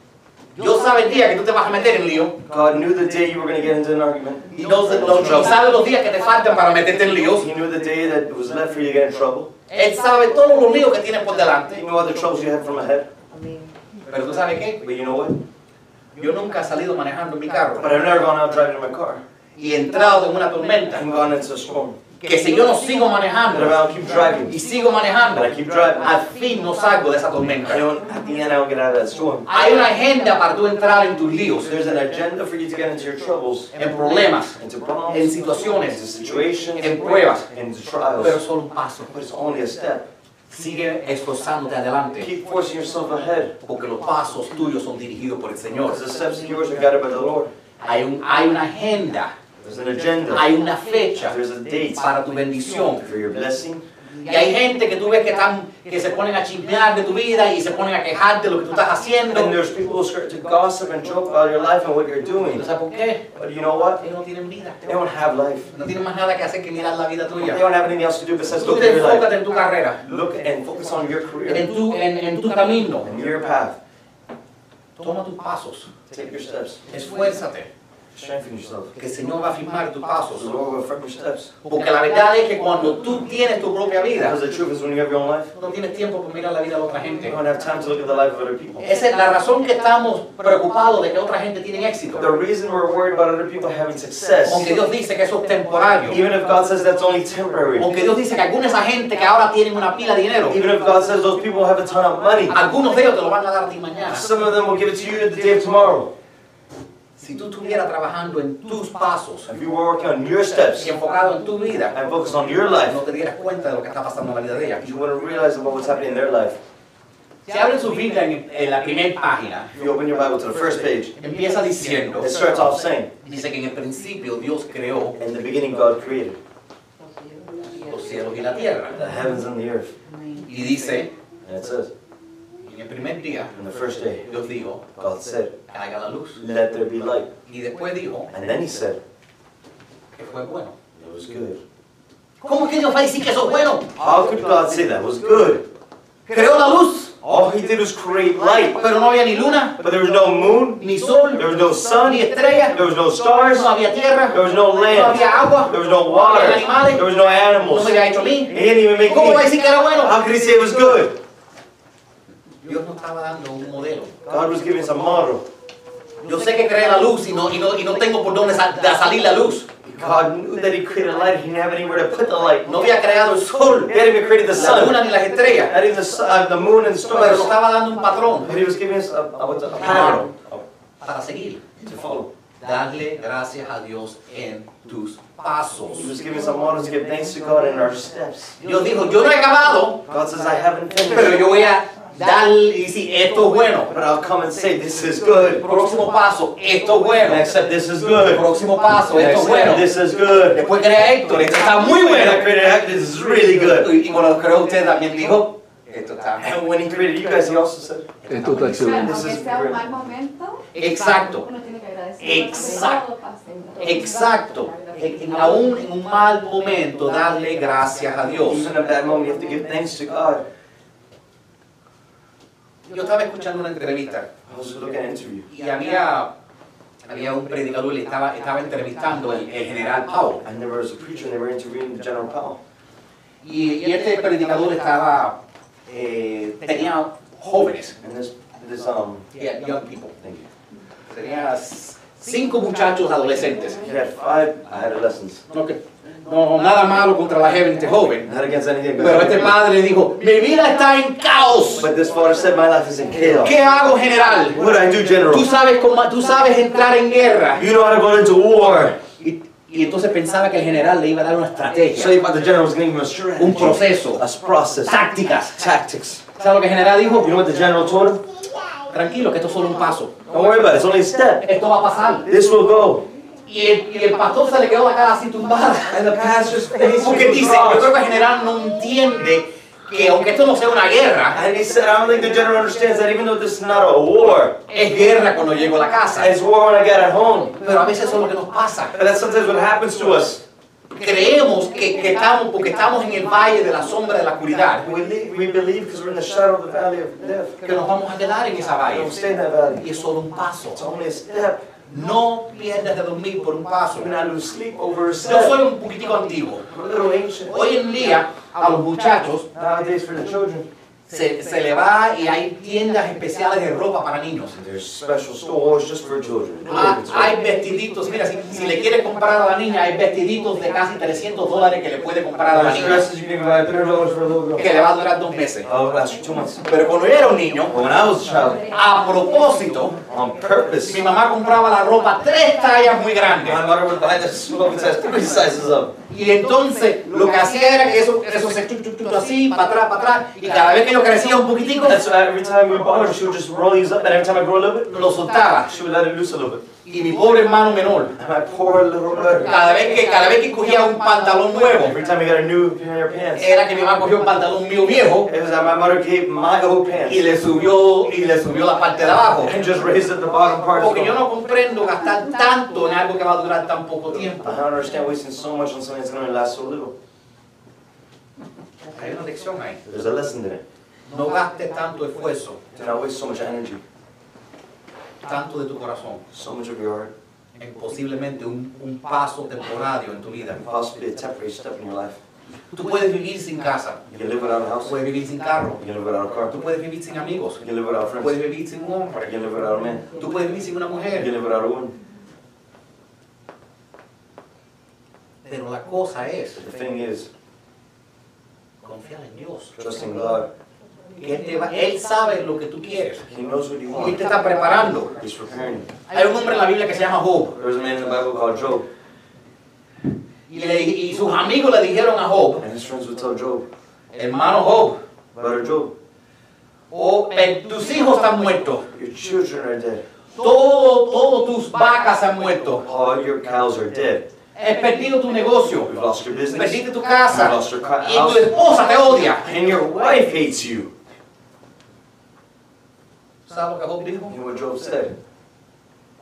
Dios sabe el día que tú te vas a meter en lío. God knew the day you were going to get into an argument. Y, no- y sabe los días que te faltan para meterte en líos. He knew the day that it was left for you to get in trouble. Él sabe todos los líos que tienes por He delante. knew all the troubles you had from ahead. Pero tú sabes qué? But you know what? Yo nunca he salido manejando en mi carro But I've never gone out driving in my car y he entrado en una tormenta. and gone into a storm. Que si yo no sigo But manejando I don't keep driving, y sigo manejando, and I keep driving, al fin no salgo de esa I tormenta. don't, at the end I don't get out of that storm. Hay una agenda para tú entrar en tus líos, There's an agenda for you to get into your troubles, en problemas, into en problems, into situaciones, situations, en pruebas. into pero solo un paso. But it's only a step. Sigue esforzándote adelante, Keep forcing yourself ahead. porque los pasos tuyos son dirigidos por el Señor. Because the steps of yours are guided by the Lord. Hay, un, hay una agenda, There's an agenda. Hay una fecha para tu bendición. Y hay gente que tú ves que, están, que se ponen a chismear de tu vida y se ponen a quejar de lo que tú estás haciendo. And there's people who start to gossip and joke about your life and what you're ¿Y doing. sabes por qué? But you know what? Ellos no tienen vida. They don't have life. No tienen más nada que hacer que mirar la vida They tuya. don't have anything else to do besides look at your life. enfócate en tu carrera, Look and focus on your en career tu, en, en tu camino. and your path. Toma tus pasos, Take your steps. esfuérzate, Strengthen yourself. que el Señor va a firmar tus The pasos. Lord will affirm your steps. Porque la verdad es que cuando tú tienes tu propia vida, Because the truth is when you have your own life, tú no tienes tiempo para mirar la vida de otra you gente. don't have time to look at the life of other people. Esa es la razón que estamos preocupados de que otra gente tiene éxito. The reason we're worried about other people having success, Aunque Dios dice que eso es temporario. even if God says that's only temporary, Aunque Dios dice que alguna de esa gente que ahora tienen una pila de dinero, even if God says those people have a ton of money, algunos de ellos te lo van a dar a ti mañana. some of them will give it to you the day of tomorrow. Si tú estuvieras trabajando en tus pasos If you were working on your steps y enfocado en tu vida, and focus on your life, no te dieras cuenta de lo que está pasando en la vida de ella. you wouldn't realize about what's happening in their life. Si abren su Biblia en, en la primera página, If you open your Bible to the first page, empieza diciendo, it starts off saying, dice que en el principio Dios creó In the beginning, God created los cielos y la tierra. the heavens and the earth. Y dice, And it says, en el primer día, In the first day, Dios dijo, God said, haga la luz. Let there be light. Y después dijo And then He said, que fue bueno. It was good. ¿Cómo que Dios va a decir que eso es bueno? How could God say that was good? Creó la luz, All He did was create light. pero no había ni luna, But there was no moon, ni sol, there was no sun, ni estrella, there was no stars, no había tierra, there was no no land, había agua, there was no water, there was no no animals. me He había hecho a mí. didn't even make ¿Cómo va a me. decir que era bueno? How could He say it was good? Dios nos estaba dando un modelo. God was giving us a model. Yo sé que creé la luz y no, y no, y no tengo por dónde sa- da- salir la luz. God knew that He created light. He didn't have anywhere to put the light. No había creado el sol, He hadn't even created the la luna sun, ni las estrellas, not even the, sun, uh, the moon and the pero stars. estaba dando un patrón But He was giving us a, a, what's a pattern para seguir. to follow. Darle gracias a Dios en tus pasos. He was giving us a model to give thanks to God in our steps. Dios dijo, yo no he acabado, God says, I haven't pero finished, yo voy a dar y decir, esto es bueno. but I'll come and say, this is good. Próximo paso, esto es bueno. Next step, this is good. Próximo paso, esto es bueno. this is good. Después crea Héctor, esto está muy bueno. this is really good. Y cuando lo creó usted también dijo, esto está And when He created you guys, He also said, Esto está excelente. This Aunque is sea un mal momento, Exacto, uno tiene que agradecer. Exacto. Exacto. En, aún en un mal momento, darle gracias a Dios. even at that moment, you have to give thanks to God. Yo estaba escuchando una entrevista y había, había un predicador y estaba, estaba entrevistando el, el general Powell. Y, y este predicador estaba eh, tenía jóvenes, And this, this, um, yeah, young people. Tenía cinco muchachos adolescentes. Adolescents. No, nada malo contra la gente joven. Not against anything, but, Pero este padre dijo, mi vida está en caos. but this father said, my life is in chaos. ¿Qué hago, general? What do I do, general? Tú sabes, cómo, tú sabes entrar en guerra. You know how to go into war. Y, y entonces pensaba que el general le iba a dar una So estrategia, he thought the general was giving him a strategy. un proceso, A process. tácticas. Tactics. ¿Sabes lo que el general dijo? You know what the general told him? Tranquilo, que esto es solo un paso. Don't worry about it, it's only a step. Esto va a pasar. This will go. Y el, y el pastor se le quedó la cara así tumbada. Porque dice, yo creo que el general no entiende que aunque esto no sea una guerra, And he said, I don't think the general understands that even though this is not a war, es guerra cuando llego a la casa. it's war when I get at home. Pero a veces eso es lo que nos pasa. And that's sometimes what happens to us. Creemos que, que estamos, porque estamos en el valle de la sombra de la oscuridad, We, leave, we believe because we're in the shadow of the valley of death. que nos vamos a quedar en esa valle. don't stay in that valley. Y es solo un paso. It's only a step. No pierdas de dormir por un paso. Yo soy un poquitico antiguo. Hoy en día, a los muchachos Se, se le va y hay tiendas especiales de ropa para niños. there's special stores just for children. Ah, hay vestiditos, mira, si, si le quiere comprar a la niña, hay vestiditos de casi 300 dólares que le puede comprar a la niña, dresses you can buy $300 for a little girl. que le va a durar dos meses. Oh, two months. Pero cuando yo era un niño, But when I was a child, a propósito, on purpose, mi mamá compraba la ropa tres tallas muy my grandes. mother would buy this clothing size three sizes up. Y entonces lo que hacía era que eso, eso se así, para atrás, para atrás. Y cada vez que yo crecía un poquitico, And so every time we bought her, she would just roll these up, and every time I grow a little bit, lo soltaba. she would let it loose a little bit. Y mi pobre hermano menor, And my poor little brother, cada vez que, cada vez que cogía un pantalón nuevo, every time he got a new pair of pants, era que mi mamá cogió un pantalón mío viejo it was that my mother gave my old pants y le subió y le subió la parte de abajo. and just raised at the bottom part. Porque yo no comprendo gastar tanto en algo que va a durar tan poco tiempo. I don't understand wasting so much on something that's going to last so little. Hay una lección ahí. There's a lesson in it. No gastes tanto esfuerzo, waste so much energy, tanto de tu corazón, so much of your heart, en posiblemente un, un paso temporario en tu vida. and possibly a temporary step in your life. Tú puedes vivir sin casa, You can live without a house, puedes vivir sin carro, you can live without a car, tú puedes vivir sin amigos, you can live without tú puedes friends, vivir sin un you hombre, can live without a man, tú puedes vivir sin una you can mujer. live without a woman. Pero la cosa es The thing is, confiar en Dios. trusting God. Que él, te va- él sabe lo que tú quieres. Y te está preparando. Hay un hombre en la Biblia que se llama Job. Y, le- y sus amigos le dijeron a Job, hermano Job, Job, oh, tus hijos están muertos. your children are dead. Todo, todo tus vacas han muerto. All your cows are dead. Has perdido tu negocio. You've lost your business. Perdiste tu You've casa. lost your Y tu esposa te odia. And your wife hates you. ¿Sabes lo que Job dijo? You know what Job said?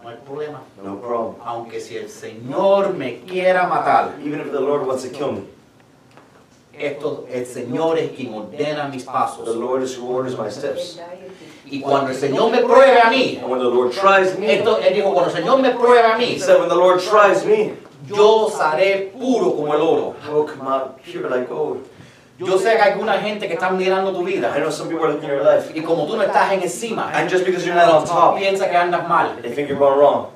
No hay problema. No problem. Aunque si el Señor me quiera matar, Even if the Lord wants to kill me, esto, el Señor es quien ordena mis the pasos. Lord is who orders my steps. Y cuando el Señor me pruebe a mí, And when the Lord tries me, esto, él dijo, cuando el Señor me pruebe a he mí, said, when the Lord tries me, yo seré puro como el oro. I will come out pure like gold. Yo sé que hay alguna gente que está mirando tu I vida know some people are looking at your life, y como tú no estás en encima, and just because you're not on top, piensa que andas mal. they think you're going wrong.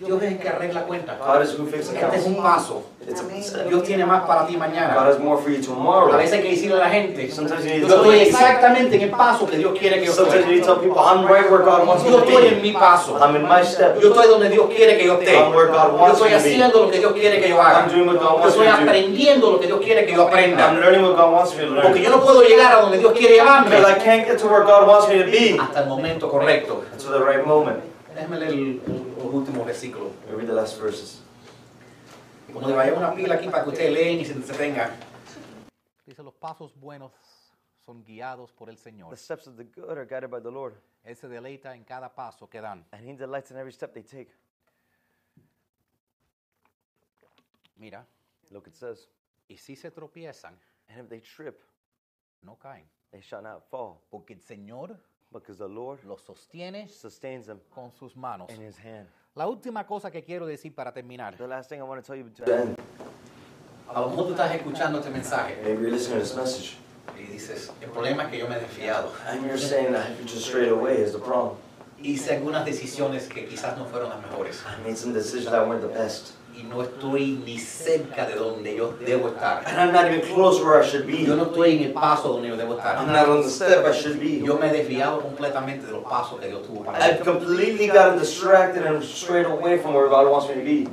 Dios es el que arregla cuentas. God is who fixes Este es accounts. un. It's a, Dios tiene más para ti God mañana. has more for you A tomorrow. veces hay que decirle a la gente, Sometimes you yo need to tell estoy exactamente en el paso que Dios quiere que yo sometimes you esté. need to tell people, I'm right where God wants me Yo to estoy en be. mi paso. I'm in my step. Yo estoy donde Dios quiere que yo esté. I'm where God Yo wants estoy me to be. haciendo lo que Dios quiere que yo I'm haga. doing what God Yo wants me estoy to do. aprendiendo lo que Dios quiere que yo I'm aprenda. learning what God wants me to Porque learn. yo no puedo llegar a donde Dios quiere llevarme Because I can't get to where God wants me to be hasta el momento correcto. until the right moment. Déjame leer el- el- los últimos versículos. Read the last verses. Como le vaya una pila aquí para que ustedes leen y se entretengan. Dice, los pasos buenos son guiados por el Señor. The steps of the good are guided by the Lord, Él se deleita en cada paso que dan. and He delights in every step they take. Mira, Look, it says, y si se tropiezan, and if they trip, no caen. they shall not fall, Porque el Señor because the Lord los sostiene sustains them con sus manos. in His hand. La última cosa que quiero decir para terminar. The last thing I want to tell you to end, A lo mejor tú estás escuchando este mensaje maybe you're listening to this message, Y dices, el problema es que yo me he desfiado. And you're saying that just straight away is the problem. Hice algunas decisiones que quizás no fueron las mejores. I made some decisions that weren't the best. Y no estoy ni cerca de donde yo debo estar. And I'm not even close where I should be. Yo no estoy en el paso donde yo debo I'm estar. not on the step I should be. Yo me he desviado completamente de los pasos que Dios tuvo para I've mí. completely gotten distracted and strayed away from where God wants me to be.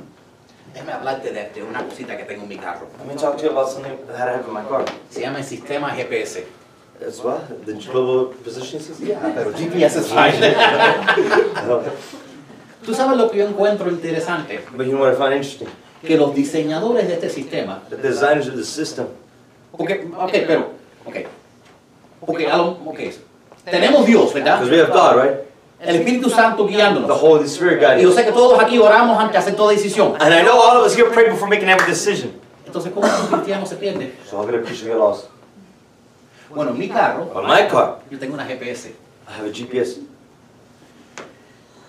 Déjame hablarte de, de una cosita que tengo en mi carro. Let me talk to you about something that I have in my car. Se llama el sistema GPS. As well, the global positioning system. Yeah, pero GPS es fine. Tú sabes lo que yo encuentro interesante, But you know what I find interesting? que los diseñadores de este sistema, The designers of the system. porque, ok, pero, ok, ok, a lo- ok, tenemos Dios, ¿verdad? Because we have God, right? El Espíritu Santo The guiándonos. Holy Spirit Y yo guiding sé que todos aquí oramos antes de hacer toda decisión. And I know all of us here pray before making every decision. Entonces, ¿cómo un cristiano se pierde? So how could a Christian get lost? Bueno, en mi carro, On my car, yo tengo una GPS. I have a GPS.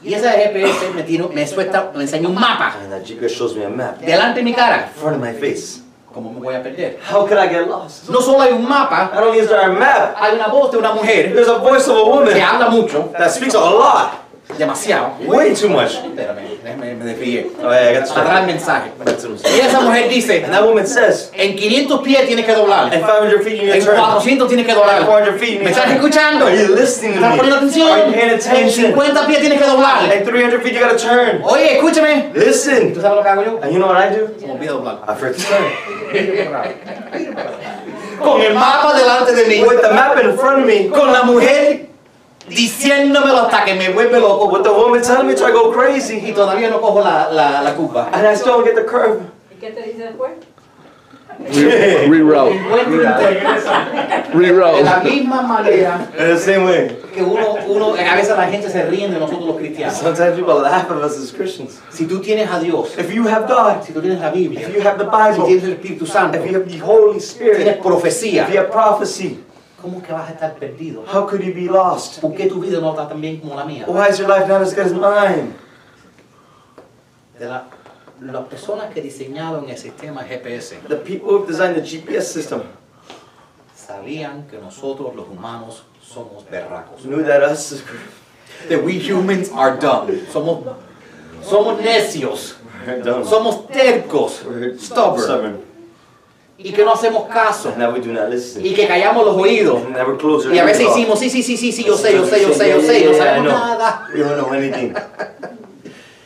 Y esa GPS me, tiene, me, suelta, me enseña un mapa And that GPS shows me a map. delante de mi cara. In front of my face. ¿Cómo me voy a perder? How could I get lost? No solo hay un mapa, Not only is there a map, hay una voz de una mujer there's a voice of a woman que habla mucho, that speaks a lot. Demasiado. Way too much. Espérame, me desvié. Atrás el mensaje. Y esa mujer dice, And that woman says, en 500 pies tienes que doblar, at 500 feet you en need to turn. 400 tienes que doblar. 400 feet you ¿Me need to estás escuchando? Are you listening ¿Estás poniendo atención? Are you paying En attention? 50 pies tienes que doblar. At 300 feet you gotta turn. Oye, escúchame. ¿Tú Listen. sabes lo que hago yo? And you know what I do? Se me olvida doblar. I forget to turn. Con el mapa delante de mí. With the map in front of me, Con la mujer diciéndomelo hasta que me vuelve loco. with the woman telling me to I go crazy, Y todavía no cojo la, la, la curva. and I still don't get the curve. ¿Y qué te dice después? Reroute. Internet de Reroute. la misma manera In the same way. que uno, uno, a veces la gente se ríe de nosotros los cristianos. Sometimes people laugh at us as Christians. Si tú tienes a Dios, If you have God, si tú tienes la Biblia, if you have the si Bible, tienes el Espíritu Santo, if you have the Holy tienes Spirit, profecía, if you have prophecy, ¿cómo que vas a estar perdido? how could you be lost? ¿Por qué tu vida no está tan bien como la mía? Why is your life not as good as mine? De la- las personas que diseñaron el sistema GPS The people who designed the GPS system sabían que nosotros los humanos somos berracos. knew that us That we humans are dumb. Somos, somos necios. we're dumb. Somos tercos. We're Stubborn. stubborn. Y que no hacemos caso. And that we do not listen. Y que callamos los oídos. Y a veces hicimos, sí, sí, sí, sí, sí, yo sé, yo sé, yo sé, yo sé, no sabemos nada. We don't know anything.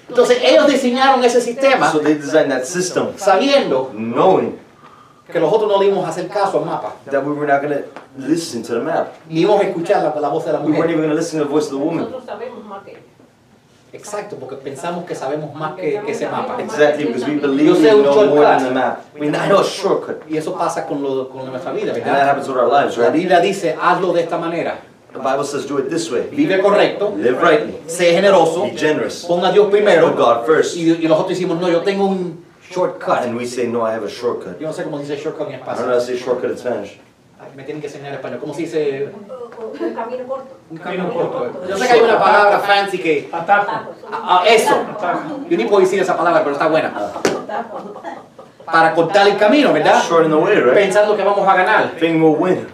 Entonces ellos diseñaron ese sistema So they designed that system sabiendo knowing que nosotros no le íbamos a hacer caso al mapa. that we were not going to listen to the map. Ni íbamos a escuchar la, la voz de la We weren't mujer. even going to listen to the voice of the woman. Nosotros sabemos más que Exacto, porque pensamos que sabemos más que, que ese mapa. Exactly, because we believe Yo we sé know more than the map. We know a shortcut. Y eso pasa con, lo, con nuestra vida, And that ¿verdad? happens with our lives, La right? Biblia dice, hazlo de esta manera. The Bible says do it this way. Vive correcto, Live rightly. sé generoso, Be generous. ponga a Dios Put primero. God first. Y, y nosotros decimos, no, yo tengo un shortcut. And we say, no, I have a shortcut. Yo no sé cómo dice shortcut en I don't know how español. to say shortcut in Spanish. Ay, Me tienen que enseñar español. ¿Cómo se dice? Un camino corto. Un camino corto. Yo sé que hay una palabra fancy que... Ah, ah, eso. Yo ni puedo decir esa palabra, pero está buena. Para cortar el camino, ¿verdad? Short in the way, right? Pensando que vamos a ganar. Thing will win.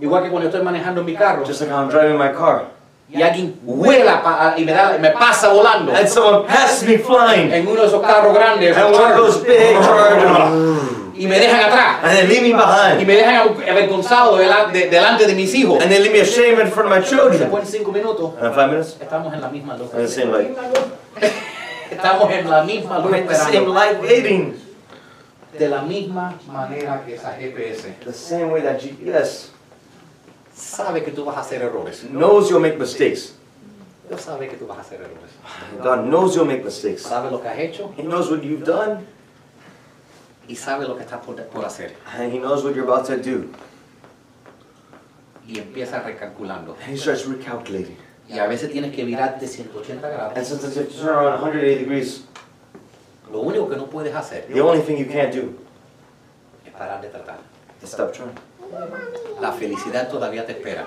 Igual que cuando estoy manejando mi carro Just like how I'm driving my car. y alguien vuela y me, da, me pasa volando And someone passes me flying. en uno de esos carros grandes And one of those big. y me dejan atrás And they leave me y behind. me dejan avergonzado dela- de- delante de mis hijos. And they leave me ashamed in front of my children. Después en cinco minutos And in five minutes, estamos en la misma luz. and the same light. Estamos en la misma luz We're in the same light waiting. De la misma manera que esa GPS The same way that GPS sabe que tú vas a hacer errores. knows you'll make mistakes. Dios sabe que tú vas a hacer errores. God knows you'll make mistakes. Sabe lo que has hecho He knows what you've done, y sabe lo que estás por, por hacer. and He knows what you're about to do. Y empieza recalculando. And He starts recalculating. Y a veces tienes que virarte 180 grados. And sometimes you have to turn around 180 degrees. Lo único que no puedes hacer The only thing you can't do es parar de tratar. stop trying. La felicidad todavía te espera.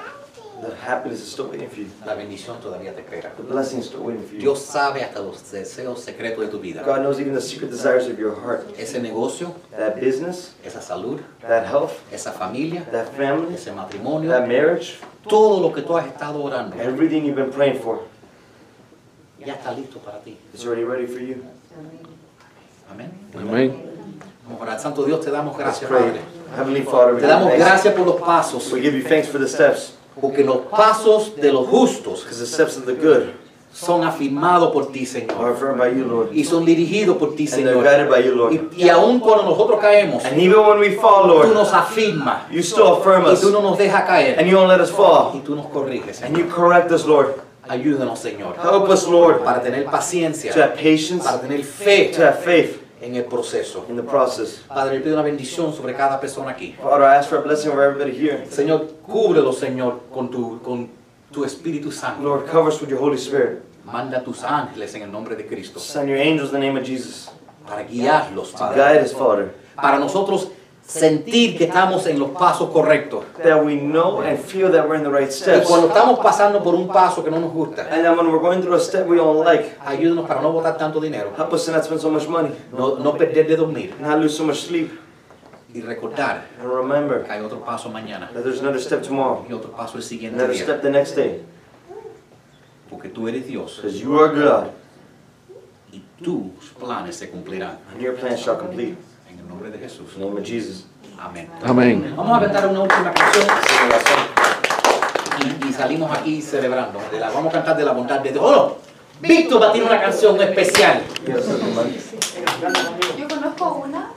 The happiness is still waiting for you. La bendición todavía te espera. The blessing is still waiting for you. Dios sabe hasta los deseos secretos de tu vida. God knows even the secret desires of your heart. Ese negocio, That business, esa salud, that health, esa familia, that family, ese matrimonio, that marriage, todo lo que tú has estado orando, everything you've been praying for ya está listo para ti. is already ready for you. Amén. Amén. Vamos orar. Santo Dios, te damos gracias. Padre. Heavenly Father, we Te you damos gracias por los pasos, We give you thanks for the steps, porque los pasos de los justos because the steps of the good son afirmados por ti, are Señor, affirmed by you, Lord. y son dirigidos por ti, And Señor. guided by you, Lord. Y, y aun cuando nosotros caemos, And even when we fall, tú Lord, nos afirmas you still affirm y us. tú no nos dejas caer And you don't let us y fall. tú nos corriges, And you correct us, Lord. Ayúdanos, Señor, Help us, Lord, para tener to paciencia, have patience, para tener fe to have faith en el proceso. in the process. Padre, pido una bendición sobre cada persona aquí. Father, I ask for a blessing over everybody here. Señor, cúbrelo, Señor, con tu, con tu Espíritu Santo. Lord, cover us with your Holy Spirit. Manda tus ángeles en el nombre de Cristo Send your angels in the name of Jesus para guiarlos, to Padre. guide us, Father. Para nosotros sentir que estamos en los pasos correctos. That we know and feel that we're in the right Y steps. cuando estamos pasando por un paso que no nos gusta, And then when we're going through a step we don't like, ayúdanos para no botar tanto dinero, help us to not spend so much money, no, no perder de dormir not lose so much sleep. y recordar And remember que hay otro paso mañana that there's another step tomorrow, y otro paso el siguiente another día. step the next day. Porque tú eres Dios Because you are God, y tus planes se cumplirán. and your plans shall complete. En nombre de Jesús. The name of Jesus. Amén. Amén. Vamos a cantar una última canción y, y salimos aquí celebrando. De la- vamos a cantar de la bondad de Dios. ¡Oh, no! Víctor va a tener una canción especial. Yo conozco una